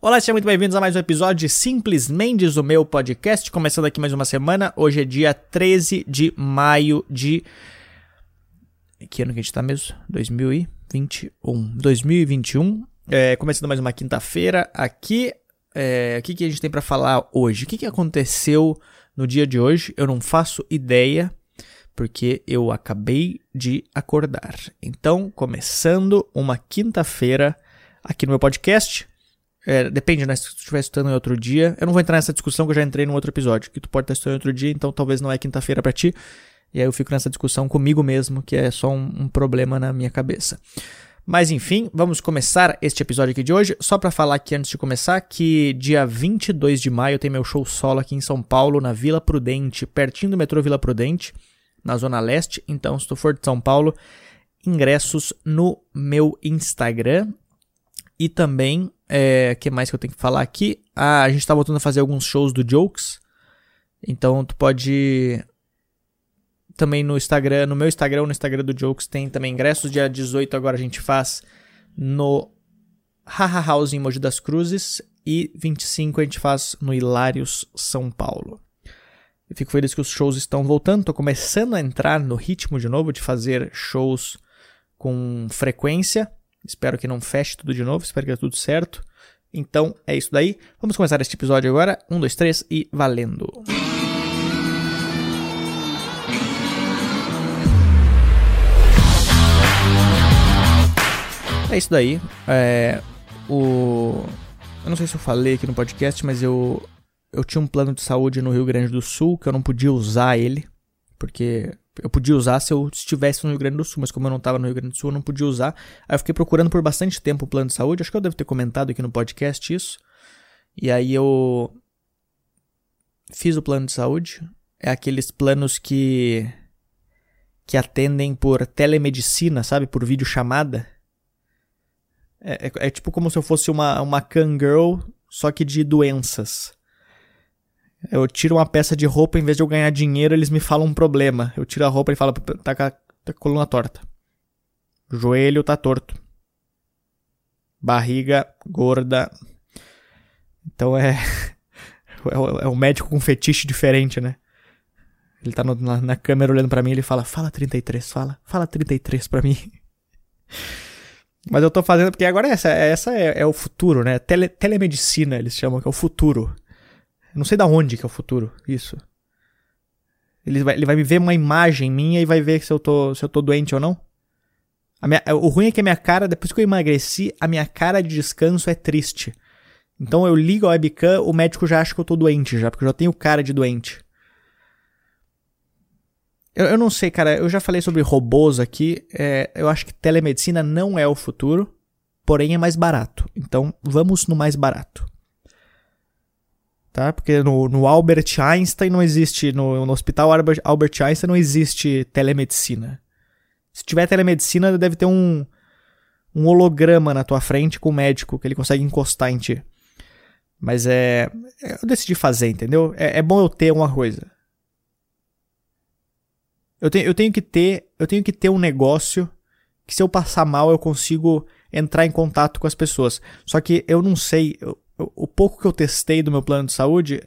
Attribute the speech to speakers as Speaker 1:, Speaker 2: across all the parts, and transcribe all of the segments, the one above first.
Speaker 1: Olá, sejam muito bem-vindos a mais um episódio de Simples Mendes, o meu podcast. Começando aqui mais uma semana. Hoje é dia 13 de maio de. Que ano que a gente tá mesmo? 2021. 2021. É, começando mais uma quinta-feira aqui. É, o que, que a gente tem para falar hoje? O que, que aconteceu no dia de hoje? Eu não faço ideia porque eu acabei de acordar. Então, começando uma quinta-feira aqui no meu podcast. É, depende, né? Se tu estiver estudando em outro dia. Eu não vou entrar nessa discussão que eu já entrei no outro episódio. Que tu pode estar estudando em outro dia, então talvez não é quinta-feira para ti. E aí eu fico nessa discussão comigo mesmo, que é só um, um problema na minha cabeça. Mas enfim, vamos começar este episódio aqui de hoje. Só para falar aqui antes de começar que dia 22 de maio tem meu show solo aqui em São Paulo, na Vila Prudente, pertinho do metrô Vila Prudente na Zona Leste. Então, se tu for de São Paulo, ingressos no meu Instagram. E também, é, que mais que eu tenho que falar aqui? Ah, a gente está voltando a fazer alguns shows do Jokes. Então, tu pode também no Instagram, no meu Instagram, no Instagram do Jokes tem também ingressos. Dia 18 agora a gente faz no Haha House em Mogi das Cruzes e 25 a gente faz no Hilários São Paulo. Eu fico feliz que os shows estão voltando. Estou começando a entrar no ritmo de novo de fazer shows com frequência. Espero que não feche tudo de novo. Espero que dê tudo certo. Então é isso daí. Vamos começar este episódio agora. Um, dois, três e valendo! É isso daí. É, o... Eu não sei se eu falei aqui no podcast, mas eu eu tinha um plano de saúde no Rio Grande do Sul que eu não podia usar ele, porque eu podia usar se eu estivesse no Rio Grande do Sul, mas como eu não estava no Rio Grande do Sul, eu não podia usar. Aí eu fiquei procurando por bastante tempo o plano de saúde, acho que eu devo ter comentado aqui no podcast isso. E aí eu fiz o plano de saúde. É aqueles planos que que atendem por telemedicina, sabe, por videochamada. É, é, é tipo como se eu fosse uma, uma Kangirl, só que de doenças. Eu tiro uma peça de roupa, em vez de eu ganhar dinheiro, eles me falam um problema. Eu tiro a roupa e falo, tá com a, tá coluna torta. Joelho tá torto. Barriga gorda. Então é. É um médico com fetiche diferente, né? Ele tá no, na, na, câmera olhando para mim ele fala: Fala 33, fala, fala 33 pra mim. Mas eu tô fazendo porque agora essa, essa é, é o futuro, né? Tele, telemedicina eles chamam, que é o futuro. Não sei da onde que é o futuro, isso. Ele vai, ele vai me ver uma imagem minha e vai ver se eu tô, se eu tô doente ou não. Minha, o ruim é que a minha cara, depois que eu emagreci, a minha cara de descanso é triste. Então eu ligo a webcam, o médico já acha que eu tô doente já, porque eu já tenho cara de doente. Eu, eu não sei, cara, eu já falei sobre robôs aqui. É, eu acho que telemedicina não é o futuro, porém é mais barato. Então vamos no mais barato tá? Porque no, no Albert Einstein não existe, no, no Hospital Albert, Einstein não existe telemedicina. Se tiver telemedicina, deve ter um, um holograma na tua frente com o médico que ele consegue encostar em ti. Mas é. Eu decidi fazer, entendeu? É, é bom eu ter uma coisa. Eu tenho, eu tenho que ter. Eu tenho que ter um negócio que se eu passar mal eu consigo entrar em contato com as pessoas. Só que eu não sei. Eu, o pouco que eu testei do meu plano de saúde,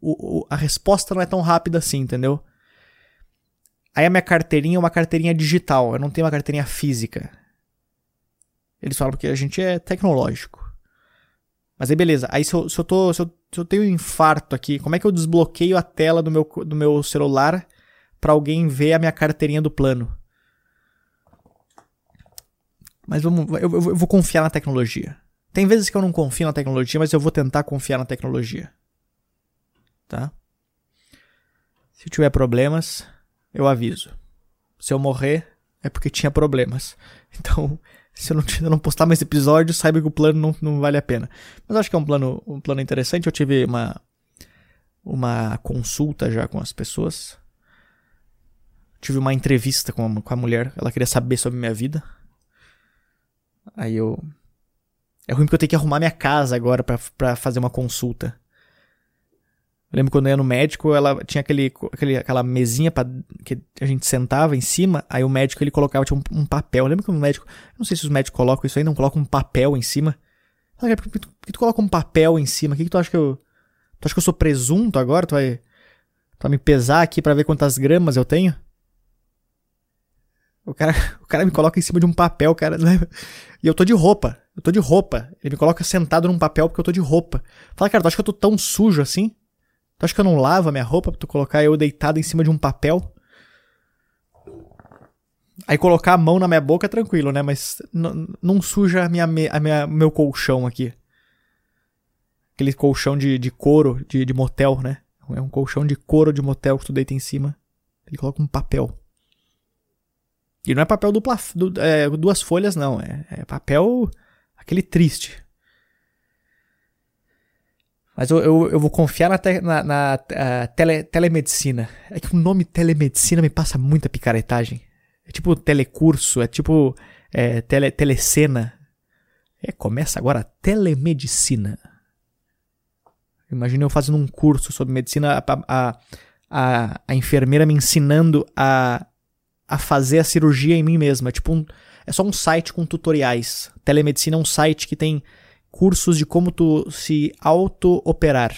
Speaker 1: o, o, a resposta não é tão rápida assim, entendeu? Aí a minha carteirinha é uma carteirinha digital, eu não tenho uma carteirinha física. Eles falam porque a gente é tecnológico. Mas aí beleza, aí se eu, se eu, tô, se eu, se eu tenho um infarto aqui, como é que eu desbloqueio a tela do meu, do meu celular para alguém ver a minha carteirinha do plano? Mas vamos, eu, eu vou confiar na tecnologia. Tem vezes que eu não confio na tecnologia, mas eu vou tentar confiar na tecnologia. Tá? Se tiver problemas, eu aviso. Se eu morrer, é porque tinha problemas. Então, se eu não, eu não postar mais episódios, saiba que o plano não, não vale a pena. Mas acho que é um plano, um plano interessante. Eu tive uma, uma consulta já com as pessoas. Tive uma entrevista com a, com a mulher. Ela queria saber sobre minha vida. Aí eu é ruim porque eu tenho que arrumar minha casa agora para fazer uma consulta. Eu lembro quando eu ia no médico, ela tinha aquele, aquele, aquela mesinha pra, que a gente sentava em cima, aí o médico ele colocava tipo, um, um papel. Eu lembro que o médico, não sei se os médicos colocam isso aí, não colocam um papel em cima. Por que, tu, que tu coloca um papel em cima? O que, que tu acha que eu. Tu acha que eu sou presunto agora? Tu vai, tu vai me pesar aqui para ver quantas gramas eu tenho? O cara, o cara me coloca em cima de um papel, cara. E eu tô de roupa. Eu tô de roupa. Ele me coloca sentado num papel porque eu tô de roupa. Fala, cara, tu acha que eu tô tão sujo assim? Tu acha que eu não lavo a minha roupa pra tu colocar eu deitado em cima de um papel? Aí colocar a mão na minha boca é tranquilo, né? Mas não suja a minha, a minha, meu colchão aqui. Aquele colchão de, de couro, de, de motel, né? É um colchão de couro de motel que tu deita em cima. Ele coloca um papel. E não é papel dupla, du, é, duas folhas, não. É, é papel aquele triste. Mas eu, eu, eu vou confiar na, te, na, na tele, telemedicina. É que o nome telemedicina me passa muita picaretagem. É tipo telecurso, é tipo é, tele, telecena. É, começa agora a telemedicina. Imagina eu fazendo um curso sobre medicina, a, a, a, a enfermeira me ensinando a, a fazer a cirurgia em mim mesma. É tipo um, é só um site com tutoriais. Telemedicina é um site que tem cursos de como tu se auto-operar.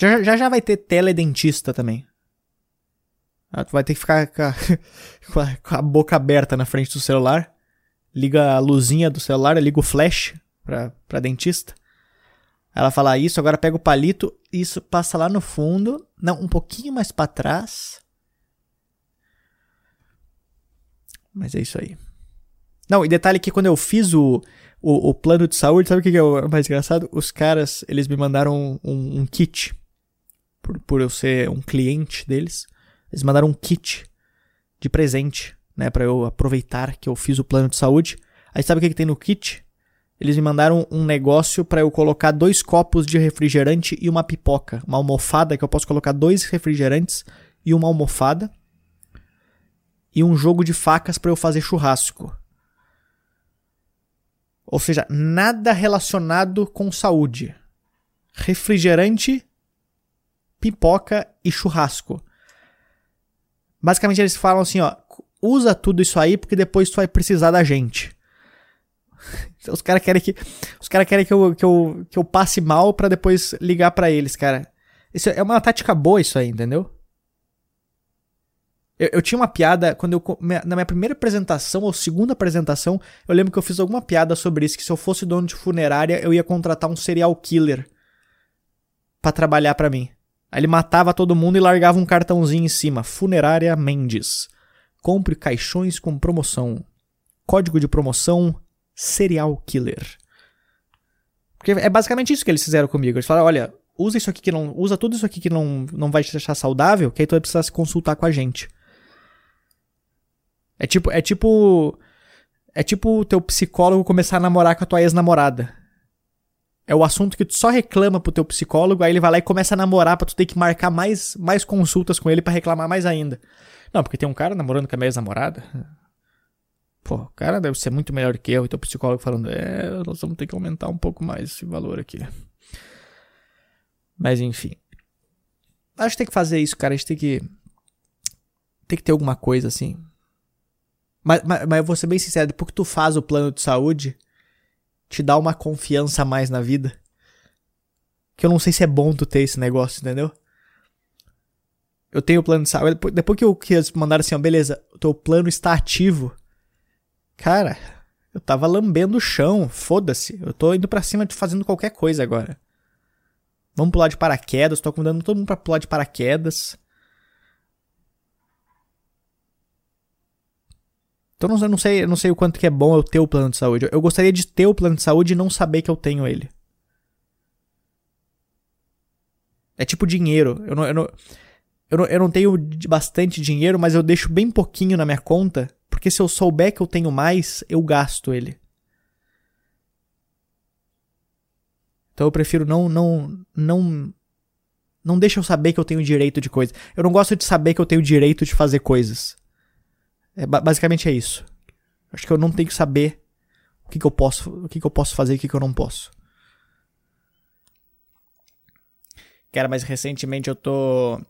Speaker 1: Já, já já vai ter teledentista também. Ah, tu vai ter que ficar com a, com a, boca aberta na frente do celular. Liga a luzinha do celular, liga o flash pra, pra dentista. Ela fala ah, isso, agora pega o palito, isso passa lá no fundo, não, um pouquinho mais para trás. Mas é isso aí. Não, e detalhe que quando eu fiz o, o, o plano de saúde, sabe o que é o mais engraçado? Os caras, eles me mandaram um, um, kit. Por, por eu ser um cliente deles. Eles mandaram um kit de presente, né? Pra eu aproveitar que eu fiz o plano de saúde. Aí sabe o que, que tem no kit? Eles me mandaram um negócio para eu colocar dois copos de refrigerante e uma pipoca. Uma almofada que eu posso colocar dois refrigerantes e uma almofada. E um jogo de facas para eu fazer churrasco. Ou seja, nada relacionado com saúde. Refrigerante, pipoca e churrasco. Basicamente eles falam assim, ó, usa tudo isso aí porque depois tu vai precisar da gente. Os caras querem que os cara querem que eu, que, eu, que eu passe mal para depois ligar para eles, cara. Isso é uma tática boa isso aí, entendeu? Eu, eu, tinha uma piada, quando eu. Na minha primeira apresentação, ou segunda apresentação, eu lembro que eu fiz alguma piada sobre isso, que se eu fosse dono de funerária, eu ia contratar um serial killer para trabalhar para mim. Aí ele matava todo mundo e largava um cartãozinho em cima. Funerária Mendes. Compre caixões com promoção. Código de promoção serial killer. Porque é basicamente isso que eles fizeram comigo. Eles falaram, olha, usa isso aqui que não. Usa tudo isso aqui que não, não vai te deixar saudável, que aí tu vai precisar se consultar com a gente. É tipo, é tipo. É tipo o teu psicólogo começar a namorar com a tua ex-namorada. É o assunto que tu só reclama pro teu psicólogo, aí ele vai lá e começa a namorar pra tu ter que marcar mais, mais consultas com ele para reclamar mais ainda. Não, porque tem um cara namorando com a minha ex-namorada. Pô, o cara deve ser muito melhor que eu, e teu psicólogo falando, é, nós vamos ter que aumentar um pouco mais esse valor aqui. Mas enfim. Acho que tem que fazer isso, cara. A gente tem que. Tem que ter alguma coisa assim. Mas, mas, mas eu vou ser bem sincero, depois que tu faz o plano de saúde, te dá uma confiança a mais na vida. Que eu não sei se é bom tu ter esse negócio, entendeu? Eu tenho o plano de saúde. Depois que, eu, que eles mandaram assim, ó, beleza, o teu plano está ativo. Cara, eu tava lambendo o chão, foda-se. Eu tô indo pra cima de fazendo qualquer coisa agora. Vamos pular de paraquedas, tô convidando todo mundo pra pular de paraquedas. Então eu não sei, eu não sei o quanto que é bom eu ter o plano de saúde. Eu gostaria de ter o plano de saúde e não saber que eu tenho ele. É tipo dinheiro. Eu não, eu não, eu não, eu não tenho bastante dinheiro, mas eu deixo bem pouquinho na minha conta, porque se eu souber que eu tenho mais, eu gasto ele. Então eu prefiro não não não não deixa eu saber que eu tenho direito de coisa. Eu não gosto de saber que eu tenho direito de fazer coisas. É, basicamente é isso. Acho que eu não tenho que saber o que, que eu posso, o que, que eu posso fazer e o que, que eu não posso. Cara, mas recentemente eu tô.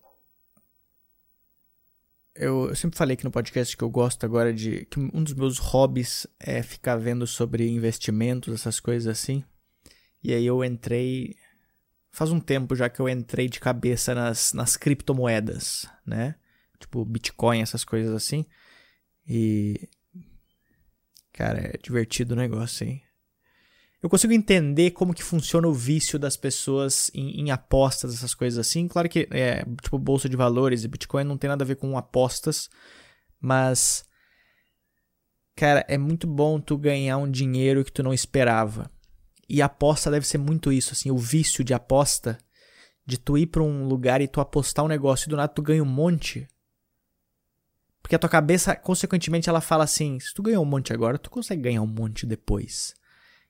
Speaker 1: Eu, eu, sempre falei aqui no podcast que eu gosto agora de. que um dos meus hobbies é ficar vendo sobre investimentos, essas coisas assim. E aí eu entrei. Faz um tempo já que eu entrei de cabeça nas, nas criptomoedas, né? Tipo Bitcoin, essas coisas assim. E. Cara, é divertido o negócio, hein? Eu consigo entender como que funciona o vício das pessoas em, em, apostas, essas coisas assim. Claro que, é, tipo, bolsa de valores e Bitcoin não tem nada a ver com apostas, mas, cara, é muito bom tu ganhar um dinheiro que tu não esperava. E aposta deve ser muito isso, assim, o vício de aposta, de tu ir para um lugar e tu apostar um negócio e do nada tu ganha um monte. Porque a tua cabeça, consequentemente, ela fala assim: se tu ganhou um monte agora, tu consegue ganhar um monte depois.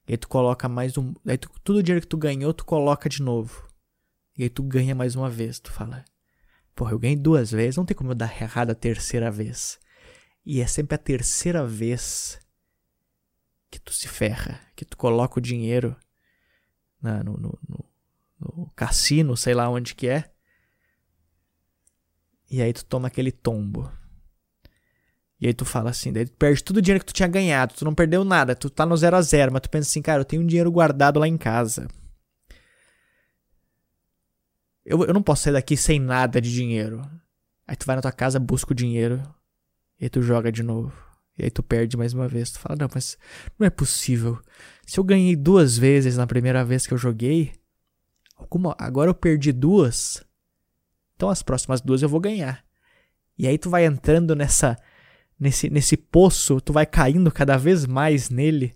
Speaker 1: E aí tu coloca mais um. Aí tu, todo o dinheiro que tu ganhou, tu coloca de novo. E aí tu ganha mais uma vez. Tu fala, porra, eu ganhei duas vezes, não tem como eu dar errado a terceira vez. E é sempre a terceira vez que tu se ferra, que tu coloca o dinheiro na, no, no, no, no cassino, sei lá onde que é. E aí tu toma aquele tombo. E aí tu fala assim, daí tu perde todo o dinheiro que tu tinha ganhado, tu não perdeu nada, tu tá no zero a zero, mas tu pensa assim, cara, eu tenho um dinheiro guardado lá em casa. Eu, eu não posso sair daqui sem nada de dinheiro. Aí tu vai na tua casa, busca o dinheiro, e aí tu joga de novo. E aí tu perde mais uma vez. Tu fala, não, mas não é possível. Se eu ganhei duas vezes na primeira vez que eu joguei, como agora eu perdi duas, então as próximas duas eu vou ganhar. E aí tu vai entrando nessa nesse, nesse poço, tu vai caindo cada vez mais nele.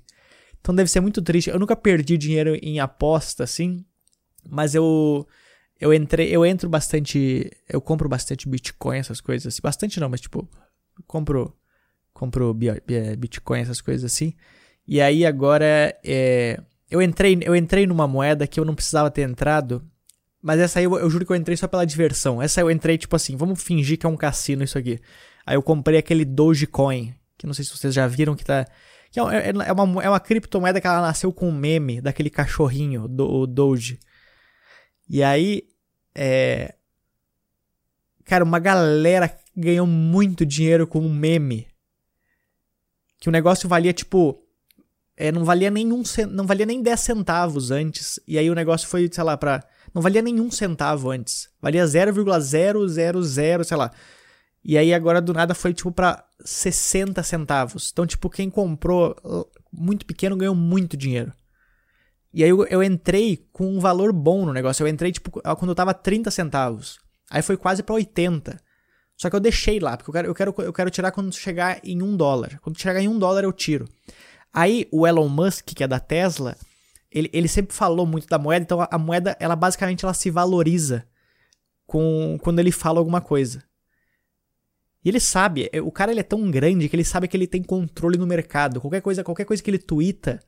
Speaker 1: Então deve ser muito triste. Eu nunca perdi dinheiro em aposta, assim, mas eu eu entrei, eu entro bastante, eu compro bastante Bitcoin, essas coisas assim. Bastante não, mas tipo, compro compro Bitcoin, essas coisas assim. E aí agora é, eu entrei, eu entrei numa moeda que eu não precisava ter entrado, mas essa aí eu, eu juro que eu entrei só pela diversão. Essa eu entrei tipo assim, vamos fingir que é um cassino isso aqui. Aí eu comprei aquele Dogecoin, que não sei se vocês já viram que tá. Que é, é, é, uma, é uma criptomoeda que ela nasceu com um meme daquele cachorrinho, do, Doge. E aí. É. Cara, uma galera ganhou muito dinheiro com um meme. Que o negócio valia tipo. É, não valia nenhum não valia nem 10 centavos antes. E aí o negócio foi, sei lá, pra. Não valia nenhum centavo antes. Valia 0,000, sei lá. E aí agora do nada foi tipo para 60 centavos. Então, tipo, quem comprou muito pequeno ganhou muito dinheiro. E aí eu, eu entrei com um valor bom no negócio. Eu entrei, tipo, quando eu tava 30 centavos. Aí foi quase para 80. Só que eu deixei lá, porque eu quero, eu, quero, eu quero tirar quando chegar em um dólar. Quando chegar em um dólar, eu tiro. Aí o Elon Musk, que é da Tesla, ele, ele sempre falou muito da moeda, então a, a moeda, ela basicamente ela se valoriza com quando ele fala alguma coisa. E ele sabe, é, o cara ele é tão grande que ele sabe que ele tem controle no mercado. Qualquer coisa, qualquer coisa que ele twitta,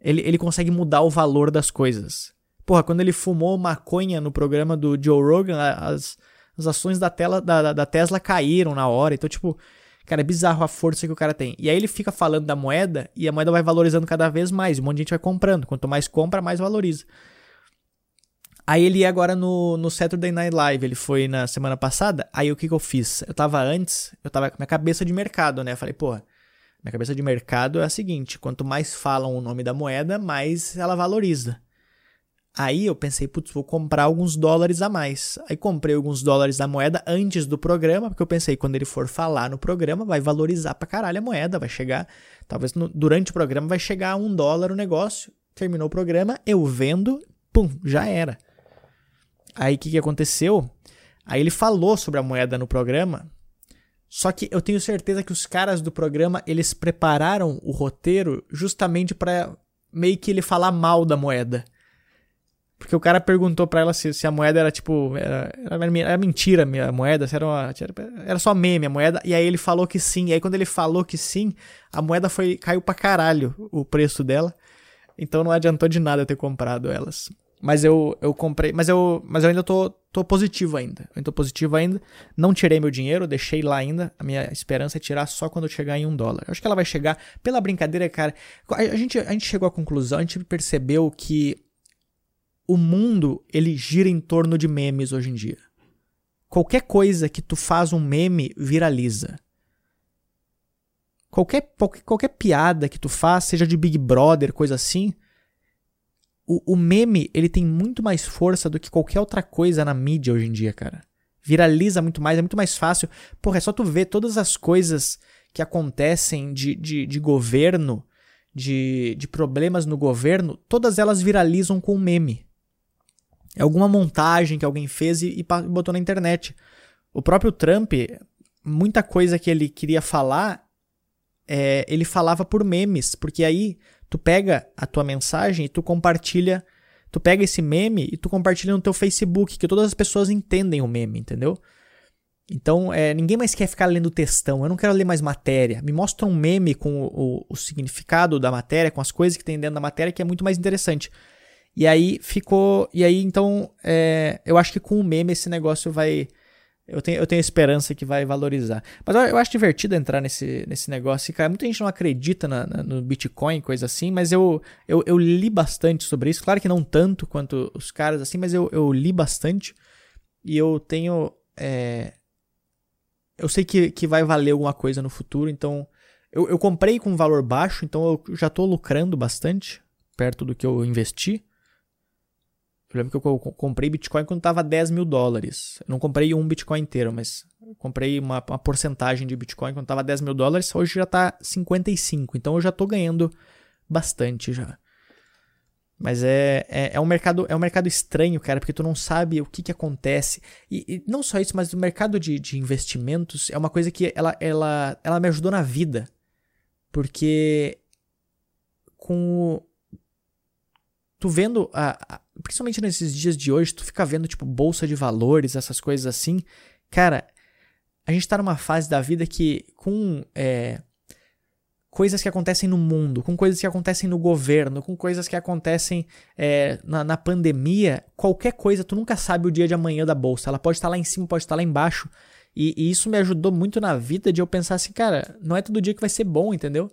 Speaker 1: ele, ele consegue mudar o valor das coisas. Porra, quando ele fumou maconha no programa do Joe Rogan, as, as ações da, tela, da, da Tesla caíram na hora. Então, tipo, cara, é bizarro a força que o cara tem. E aí ele fica falando da moeda e a moeda vai valorizando cada vez mais. Um monte de gente vai comprando. Quanto mais compra, mais valoriza. Aí ele ia agora no, no Saturday Night Live, ele foi na semana passada. Aí o que, que eu fiz? Eu tava antes, eu tava com minha cabeça de mercado, né? Eu falei, porra, minha cabeça de mercado é a seguinte: quanto mais falam o nome da moeda, mais ela valoriza. Aí eu pensei, putz, vou comprar alguns dólares a mais. Aí comprei alguns dólares da moeda antes do programa, porque eu pensei, quando ele for falar no programa, vai valorizar pra caralho a moeda, vai chegar, talvez no, durante o programa vai chegar a um dólar o negócio. Terminou o programa, eu vendo, pum, já era. Aí o que, que aconteceu? Aí ele falou sobre a moeda no programa. Só que eu tenho certeza que os caras do programa eles prepararam o roteiro justamente para meio que ele falar mal da moeda. Porque o cara perguntou para ela se, se, a moeda era tipo. Era, era, era mentira a moeda, se era, uma, era só meme a moeda. E aí ele falou que sim. E aí quando ele falou que sim, a moeda foi caiu pra caralho o preço dela. Então não adiantou de nada eu ter comprado elas. Mas eu, eu comprei. Mas eu, mas eu ainda tô, tô positivo ainda. Eu ainda tô positivo ainda. Não tirei meu dinheiro, deixei lá ainda. A minha esperança é tirar só quando chegar em um dólar. Eu acho que ela vai chegar. Pela brincadeira, cara. A gente, a gente chegou à conclusão, a gente percebeu que o mundo ele gira em torno de memes hoje em dia. Qualquer coisa que tu faz um meme viraliza. Qualquer, qualquer, qualquer piada que tu faz, seja de Big Brother, coisa assim, o, o meme ele tem muito mais força do que qualquer outra coisa na mídia hoje em dia, cara. Viraliza muito mais, é muito mais fácil. Porra, é só tu ver todas as coisas que acontecem de, de, de governo, de, de problemas no governo, todas elas viralizam com um meme. É alguma montagem que alguém fez e, e botou na internet. O próprio Trump, muita coisa que ele queria falar, é, ele falava por memes, porque aí tu pega a tua mensagem e tu compartilha, tu pega esse meme e tu compartilha no teu Facebook, que todas as pessoas entendem o meme, entendeu? Então, é, ninguém mais quer ficar lendo textão. Eu não quero ler mais matéria. Me mostra um meme com o, o, o significado da matéria, com as coisas que tem dentro da matéria, que é muito mais interessante. E aí ficou. E aí, então, é, eu acho que com o meme esse negócio vai. Eu tenho, eu tenho esperança que vai valorizar. Mas eu, eu acho divertido entrar nesse, nesse negócio. Cara, muita gente não acredita na, na, no Bitcoin, coisa assim, mas eu, eu, eu li bastante sobre isso. Claro que não tanto quanto os caras assim, mas eu, eu li bastante. E eu tenho. É, eu sei que, que vai valer alguma coisa no futuro, então. Eu, eu comprei com um valor baixo, então eu já estou lucrando bastante, perto do que eu investi. Eu lembro que eu comprei Bitcoin quando estava 10 mil dólares. Eu não comprei um Bitcoin inteiro, mas comprei uma, uma porcentagem de Bitcoin quando estava 10 mil dólares. Hoje já está 55, então eu já estou ganhando bastante já. Mas é, é, é, um mercado, é um mercado estranho, cara, porque tu não sabe o que, que acontece. E, e não só isso, mas o mercado de, de investimentos é uma coisa que ela, ela, ela me ajudou na vida. Porque com tu vendo, a, a, principalmente nesses dias de hoje, tu fica vendo tipo bolsa de valores, essas coisas assim. Cara, a gente tá numa fase da vida que com é, coisas que acontecem no mundo, com coisas que acontecem no governo, com coisas que acontecem é, na, na, pandemia, qualquer coisa, tu nunca sabe o dia de amanhã da bolsa. Ela pode estar lá em cima, pode estar lá embaixo. E, e, isso me ajudou muito na vida de eu pensar assim, cara, não é todo dia que vai ser bom, entendeu?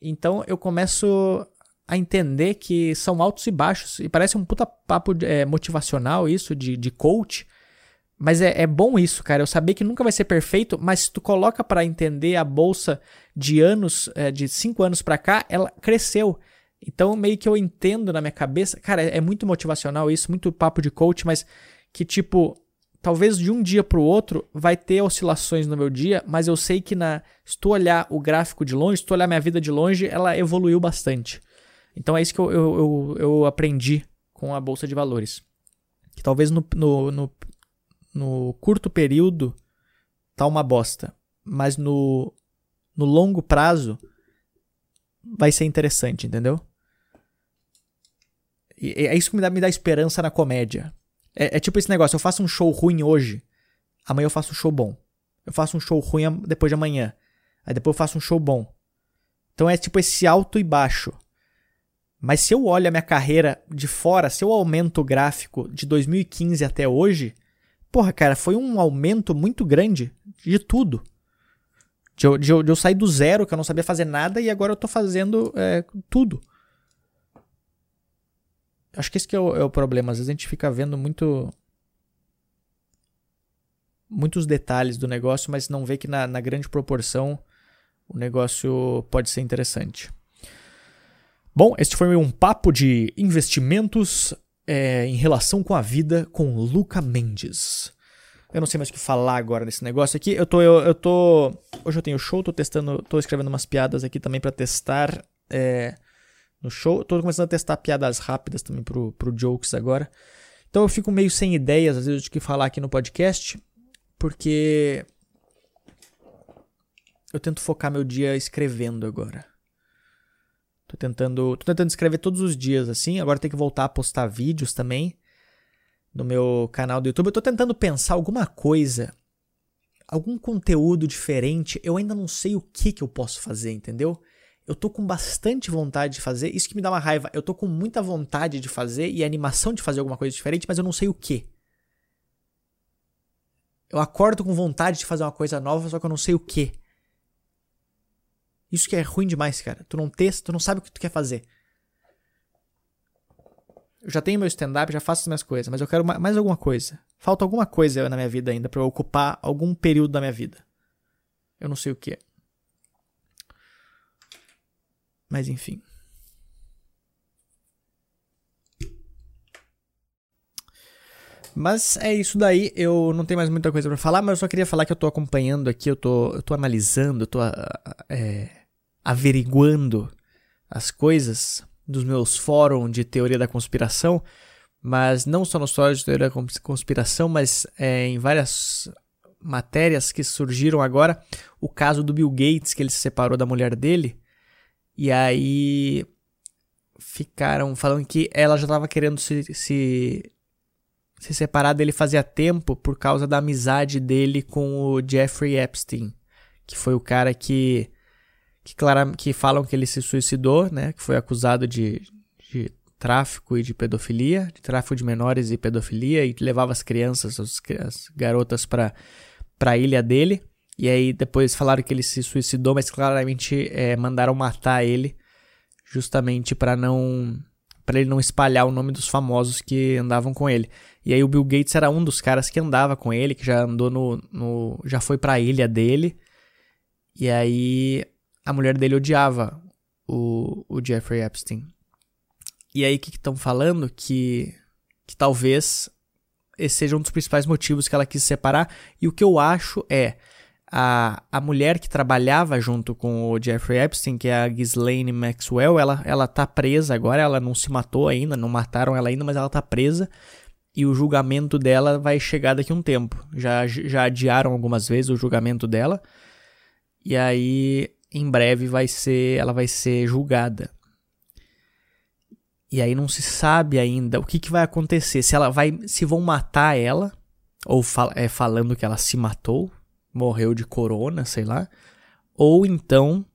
Speaker 1: Então eu começo a entender que são altos e baixos. E parece um puta papo é, motivacional isso, de, de coach. Mas é, é bom isso, cara. Eu saber que nunca vai ser perfeito, mas se tu coloca para entender a bolsa de anos, é, de cinco anos para cá, ela cresceu. Então, meio que eu entendo na minha cabeça. Cara, é, é muito motivacional isso, muito papo de coach, mas que tipo, talvez de um dia para o outro vai ter oscilações no meu dia, mas eu sei que na, se tu olhar o gráfico de longe, se tu olhar minha vida de longe, ela evoluiu bastante. Então é isso que eu, eu, eu, eu aprendi com a Bolsa de Valores. Que talvez no, no, no no curto período tá uma bosta, mas no, no longo prazo vai ser interessante, entendeu? E é isso que me dá, me dá esperança na comédia. É, é, tipo esse negócio: eu faço um show ruim hoje, amanhã eu faço um show bom. Eu faço um show ruim depois de amanhã, aí depois eu faço um show bom. Então é tipo esse alto e baixo. Mas se eu olho a minha carreira de fora, se eu aumento o gráfico de 2015 até hoje, Porra, cara, foi um aumento muito grande de tudo. De eu, de, eu, de eu, sair do zero, que eu não sabia fazer nada, e agora eu tô fazendo é, tudo. Acho que esse que é o, é o, problema. Às vezes a gente fica vendo muito. Muitos detalhes do negócio, mas não vê que na, na grande proporção o negócio pode ser interessante. Bom, este foi um papo de investimentos é, em relação com a vida com Luca Mendes. Eu não sei mais o que falar agora desse negócio aqui. Eu tô, eu, eu tô. Hoje eu tenho show, tô testando. tô escrevendo umas piadas aqui também para testar é, no show. Tô começando a testar piadas rápidas também pro, pro Jokes agora. Então eu fico meio sem ideias, às vezes, de que falar aqui no podcast. Porque. Eu tento focar meu dia escrevendo agora. Tô tentando, tô tentando escrever todos os dias assim. Agora tem que voltar a postar vídeos também no meu canal do YouTube. Eu tô tentando pensar alguma coisa, algum conteúdo diferente. Eu ainda não sei o que que eu posso fazer, entendeu? Eu tô com bastante vontade de fazer, isso que me dá uma raiva. Eu tô com muita vontade de fazer e animação de fazer alguma coisa diferente, mas eu não sei o que. Eu acordo com vontade de fazer uma coisa nova, só que eu não sei o que. Isso que é ruim demais, cara. Tu não testa, tu não sabe o que tu quer fazer. Eu já tenho meu stand-up, já faço as minhas coisas, mas eu quero mais alguma coisa. Falta alguma coisa na minha vida ainda para ocupar algum período da minha vida. Eu não sei o que. Mas enfim. Mas é isso daí, eu não tenho mais muita coisa para falar, mas eu só queria falar que eu tô acompanhando aqui, eu tô, eu tô analisando, eu tô é, averiguando as coisas dos meus fóruns de teoria da conspiração, mas não só nos fóruns de teoria da conspiração, mas é, em várias matérias que surgiram agora, o caso do Bill Gates, que ele se separou da mulher dele, e aí ficaram falando que ela já estava querendo se, se se separar dele fazia tempo por causa da amizade dele com o Jeffrey Epstein, que foi o cara que que, claro, que falam que ele se suicidou, né, que foi acusado de, de tráfico e de pedofilia, de tráfico de menores e pedofilia e levava as crianças, as, as garotas para para a ilha dele. E aí depois falaram que ele se suicidou, mas claramente é, mandaram matar ele justamente para não para ele não espalhar o nome dos famosos que andavam com ele. E aí o Bill Gates era um dos caras que andava com ele, que já andou no. no já foi pra ilha dele. E aí a mulher dele odiava o, o Jeffrey Epstein. E aí o que estão falando? Que, que talvez esse seja um dos principais motivos que ela quis separar. E o que eu acho é a, a mulher que trabalhava junto com o Jeffrey Epstein, que é a Ghislaine Maxwell, ela, ela tá presa agora, ela não se matou ainda, não mataram ela ainda, mas ela tá presa e o julgamento dela vai chegar daqui a um tempo. Já, já adiaram algumas vezes o julgamento dela. E aí, em breve, vai ser, ela vai ser julgada. E aí não se sabe ainda o que, que vai acontecer. Se ela vai. Se vão matar ela, ou fal, é, falando que ela se matou, morreu de corona, sei lá. Ou então,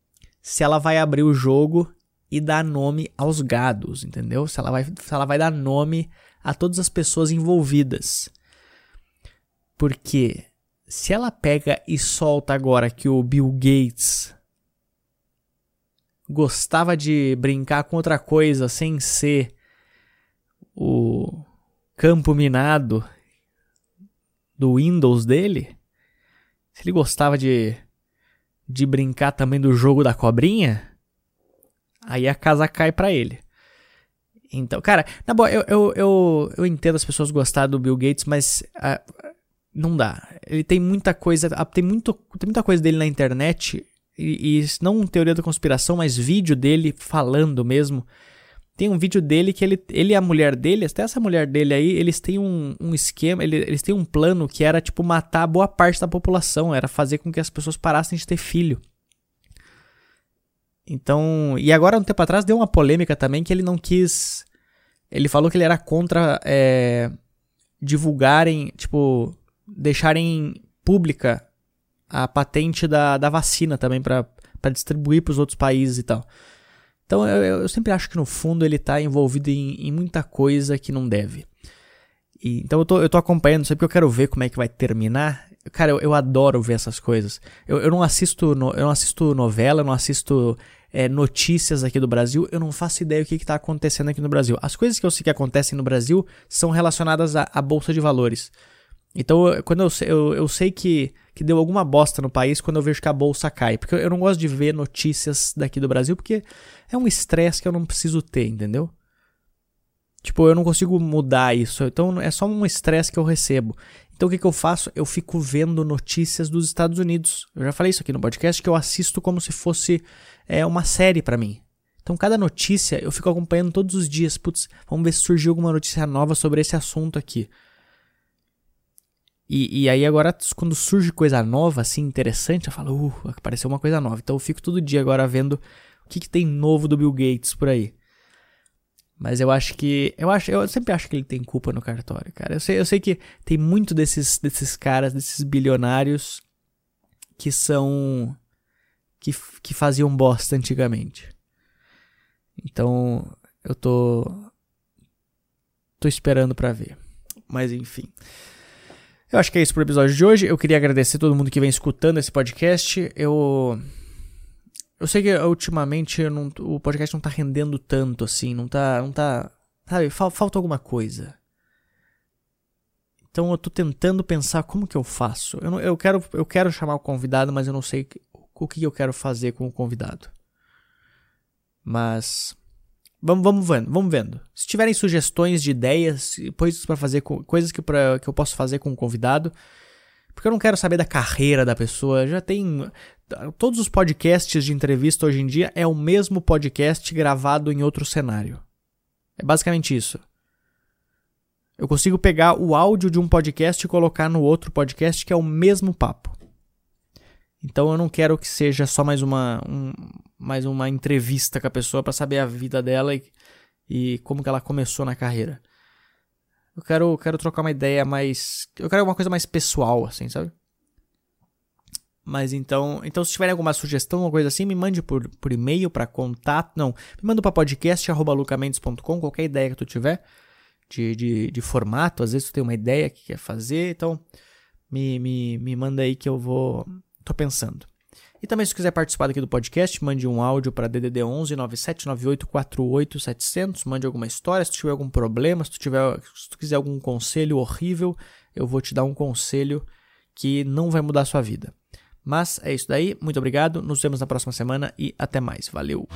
Speaker 1: se ela vai abrir o jogo e dar nome aos gados, entendeu? Se ela vai, se ela vai dar nome a todas as pessoas envolvidas. Porque se ela pega e solta agora que o Bill Gates gostava de brincar com outra coisa sem ser o campo minado do Windows dele, se ele gostava de, de brincar também do jogo da cobrinha, aí a casa cai para ele. Então, cara, na boa, eu, eu, eu, eu entendo as pessoas gostar do Bill Gates, mas uh, não dá. Ele tem muita coisa, tem, muito, tem muita coisa dele na internet, e, e não teoria da conspiração, mas vídeo dele falando mesmo. Tem um vídeo dele que ele, ele e a mulher dele, até essa mulher dele aí, eles têm um, um esquema, ele, eles têm um plano que era, tipo, matar boa parte da população, era fazer com que as pessoas parassem de ter filho. Então, e agora um tempo atrás deu uma polêmica também que ele não quis. Ele falou que ele era contra é, divulgarem, tipo, deixarem pública a patente da, da vacina também para distribuir para os outros países e tal. Então eu, eu, sempre acho que no fundo ele está envolvido em, em, muita coisa que não deve. E, então eu tô, eu tô acompanhando, sempre que eu quero ver como é que vai terminar. Cara, eu, eu adoro ver essas coisas. Eu, eu, não assisto no, eu não assisto novela, eu não assisto é, notícias aqui do Brasil, eu não faço ideia do que está acontecendo aqui no Brasil. As coisas que eu sei que acontecem no Brasil são relacionadas à, à Bolsa de Valores. Então, quando eu, eu, eu sei que, que deu alguma bosta no país quando eu vejo que a bolsa cai. Porque eu não gosto de ver notícias daqui do Brasil, porque é um estresse que eu não preciso ter, entendeu? Tipo, eu não consigo mudar isso. Então, é só um estresse que eu recebo. Então o que, que eu faço? Eu fico vendo notícias dos Estados Unidos. Eu já falei isso aqui no podcast que eu assisto como se fosse é, uma série para mim. Então cada notícia eu fico acompanhando todos os dias. Putz, vamos ver se surgiu alguma notícia nova sobre esse assunto aqui. E, e aí agora quando surge coisa nova, assim, interessante, eu falo, uh, apareceu uma coisa nova. Então eu fico todo dia agora vendo o que, que tem novo do Bill Gates por aí. Mas eu acho que. Eu, acho, eu sempre acho que ele tem culpa no cartório, cara. Eu sei, eu sei que tem muito desses, desses caras, desses bilionários que são. que, que faziam bosta antigamente. Então, eu tô. tô esperando para ver. Mas enfim. Eu acho que é isso pro episódio de hoje. Eu queria agradecer todo mundo que vem escutando esse podcast. Eu eu sei que ultimamente não, o podcast não tá rendendo tanto assim, não tá, não tá Sabe, fal, falta alguma coisa. Então eu tô tentando pensar como que eu faço. Eu, não, eu, quero, eu quero chamar o convidado, mas eu não sei o que eu quero fazer com o convidado. Mas vamos, vamos vendo, vamos vendo. Se tiverem sugestões de ideias, coisas para fazer, coisas que, pra, que eu posso fazer com o convidado, porque eu não quero saber da carreira da pessoa. Já tem todos os podcasts de entrevista hoje em dia é o mesmo podcast gravado em outro cenário. É basicamente isso. Eu consigo pegar o áudio de um podcast e colocar no outro podcast que é o mesmo papo. Então eu não quero que seja só mais uma, um, mais uma entrevista com a pessoa para saber a vida dela e, e como que ela começou na carreira. Eu quero, quero trocar uma ideia mais. Eu quero uma coisa mais pessoal, assim, sabe? Mas então, então se tiverem alguma sugestão, alguma coisa assim, me mande por, por e-mail para contato. Não, me manda para podcast.lucamendes.com, qualquer ideia que tu tiver de, de, de formato, às vezes tu tem uma ideia que quer fazer, então me, me, me manda aí que eu vou. Tô pensando. E também se quiser participar aqui do podcast, mande um áudio para DDD 11 9798 48700, mande alguma história, se tu tiver algum problema, se tu tiver, se tu quiser algum conselho horrível, eu vou te dar um conselho que não vai mudar a sua vida. Mas é isso daí, muito obrigado, nos vemos na próxima semana e até mais. Valeu.